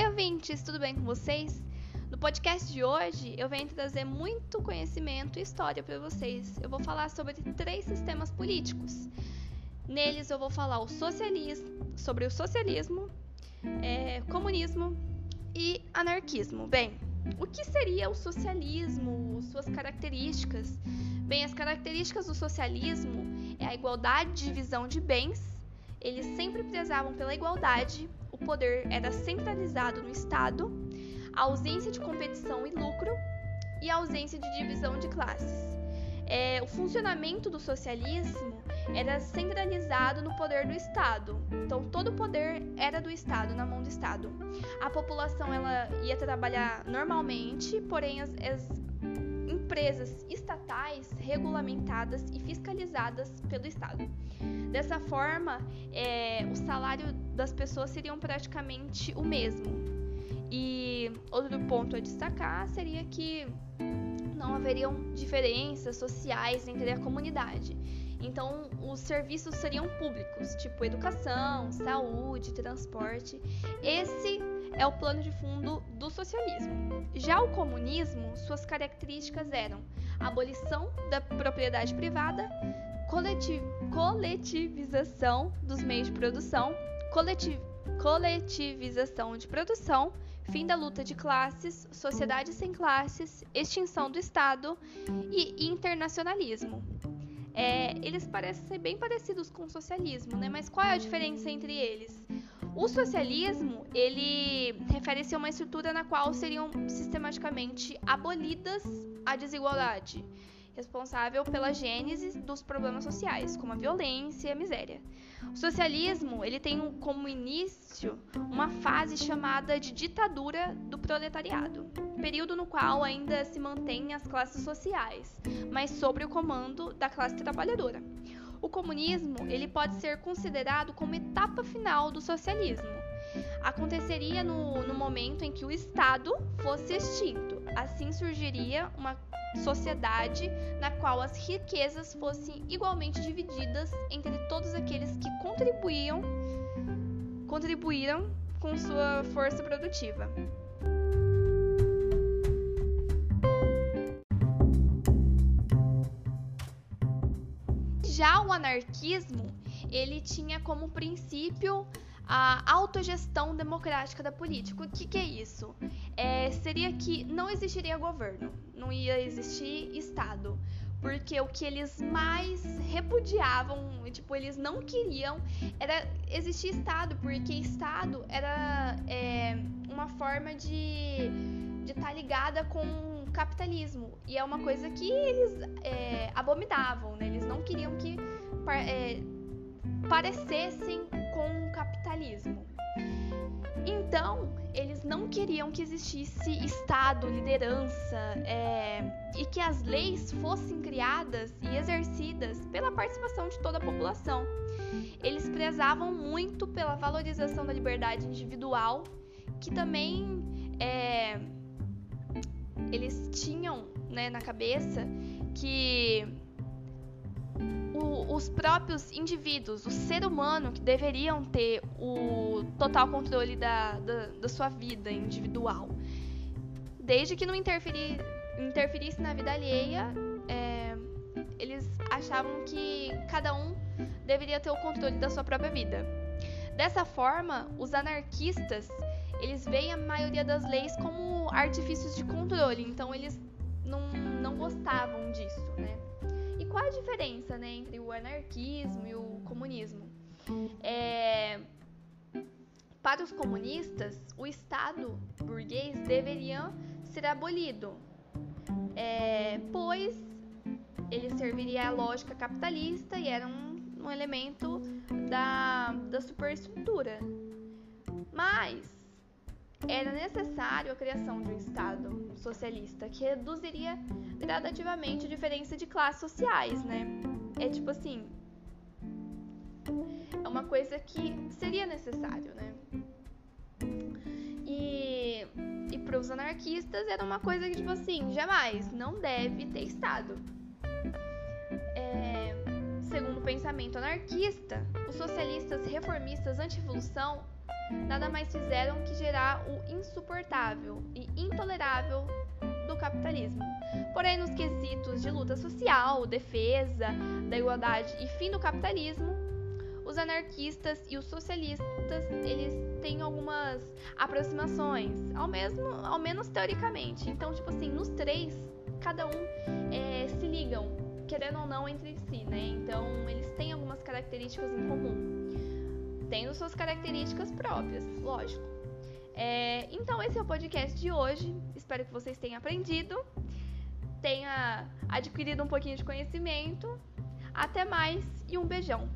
Oi, ouvintes, tudo bem com vocês? No podcast de hoje, eu venho trazer muito conhecimento e história para vocês. Eu vou falar sobre três sistemas políticos. Neles, eu vou falar o socialismo, sobre o socialismo, é, comunismo e anarquismo. Bem, o que seria o socialismo? Suas características? Bem, as características do socialismo é a igualdade de divisão de bens. Eles sempre prezavam pela igualdade, poder era centralizado no Estado, a ausência de competição e lucro e a ausência de divisão de classes. É, o funcionamento do socialismo era centralizado no poder do Estado. Então todo o poder era do Estado, na mão do Estado. A população ela ia trabalhar normalmente, porém as, as empresas estatais regulamentadas e fiscalizadas pelo Estado. Dessa forma, é, o salário das pessoas seriam praticamente o mesmo. E outro ponto a destacar seria que não haveriam diferenças sociais entre a comunidade. Então, os serviços seriam públicos, tipo educação, saúde, transporte. Esse é o plano de fundo do socialismo. Já o comunismo, suas características eram abolição da propriedade privada, coletiv coletivização dos meios de produção, coletiv coletivização de produção, fim da luta de classes, sociedade sem classes, extinção do Estado e internacionalismo. É, eles parecem ser bem parecidos com o socialismo, né? Mas qual é a diferença entre eles? O socialismo, ele refere-se a uma estrutura na qual seriam sistematicamente abolidas a desigualdade, responsável pela gênese dos problemas sociais, como a violência e a miséria. O socialismo, ele tem como início uma fase chamada de ditadura do proletariado, período no qual ainda se mantêm as classes sociais, mas sob o comando da classe trabalhadora. O comunismo, ele pode ser considerado como etapa final do socialismo. Aconteceria no, no momento em que o Estado fosse extinto. Assim surgiria uma sociedade na qual as riquezas fossem igualmente divididas entre todos aqueles que contribuíam contribuíram com sua força produtiva. Já o anarquismo, ele tinha como princípio a autogestão democrática da política. O que, que é isso? É, seria que não existiria governo, não ia existir Estado. Porque o que eles mais repudiavam, tipo, eles não queriam, era existir Estado, porque Estado era é, uma forma de estar tá ligada com o capitalismo. E é uma coisa que eles é, abominavam, né? Eles não queriam que é, parecessem com o capitalismo. Então, eles não queriam que existisse Estado, liderança é, e que as leis fossem criadas e exercidas pela participação de toda a população. Eles prezavam muito pela valorização da liberdade individual, que também é, eles tinham né, na cabeça que o, os próprios indivíduos, o ser humano, que deveriam ter o total controle da, da, da sua vida individual. Desde que não interferir, interferisse na vida alheia, é, eles achavam que cada um deveria ter o controle da sua própria vida. Dessa forma, os anarquistas eles veem a maioria das leis como artifícios de controle, então eles não, não gostavam disso, né? qual a diferença né, entre o anarquismo e o comunismo? É, para os comunistas, o Estado burguês deveria ser abolido, é, pois ele serviria à lógica capitalista e era um, um elemento da, da superestrutura. Mas era necessário a criação de um Estado socialista que reduziria gradativamente a diferença de classes sociais, né? É tipo assim. É uma coisa que seria necessário, né? E, e para os anarquistas era uma coisa que, tipo assim, jamais, não deve ter Estado. Segundo o pensamento anarquista, os socialistas reformistas anti-evolução nada mais fizeram que gerar o insuportável e intolerável do capitalismo. Porém, nos quesitos de luta social, defesa da igualdade e fim do capitalismo, os anarquistas e os socialistas eles têm algumas aproximações, ao mesmo, ao menos teoricamente. Então, tipo assim, nos três, cada um é, se ligam, querendo ou não, entre si, né? Então, eles têm algumas características em comum, tendo suas características próprias, lógico. É, então, esse é o podcast de hoje. Espero que vocês tenham aprendido, tenha adquirido um pouquinho de conhecimento. Até mais e um beijão!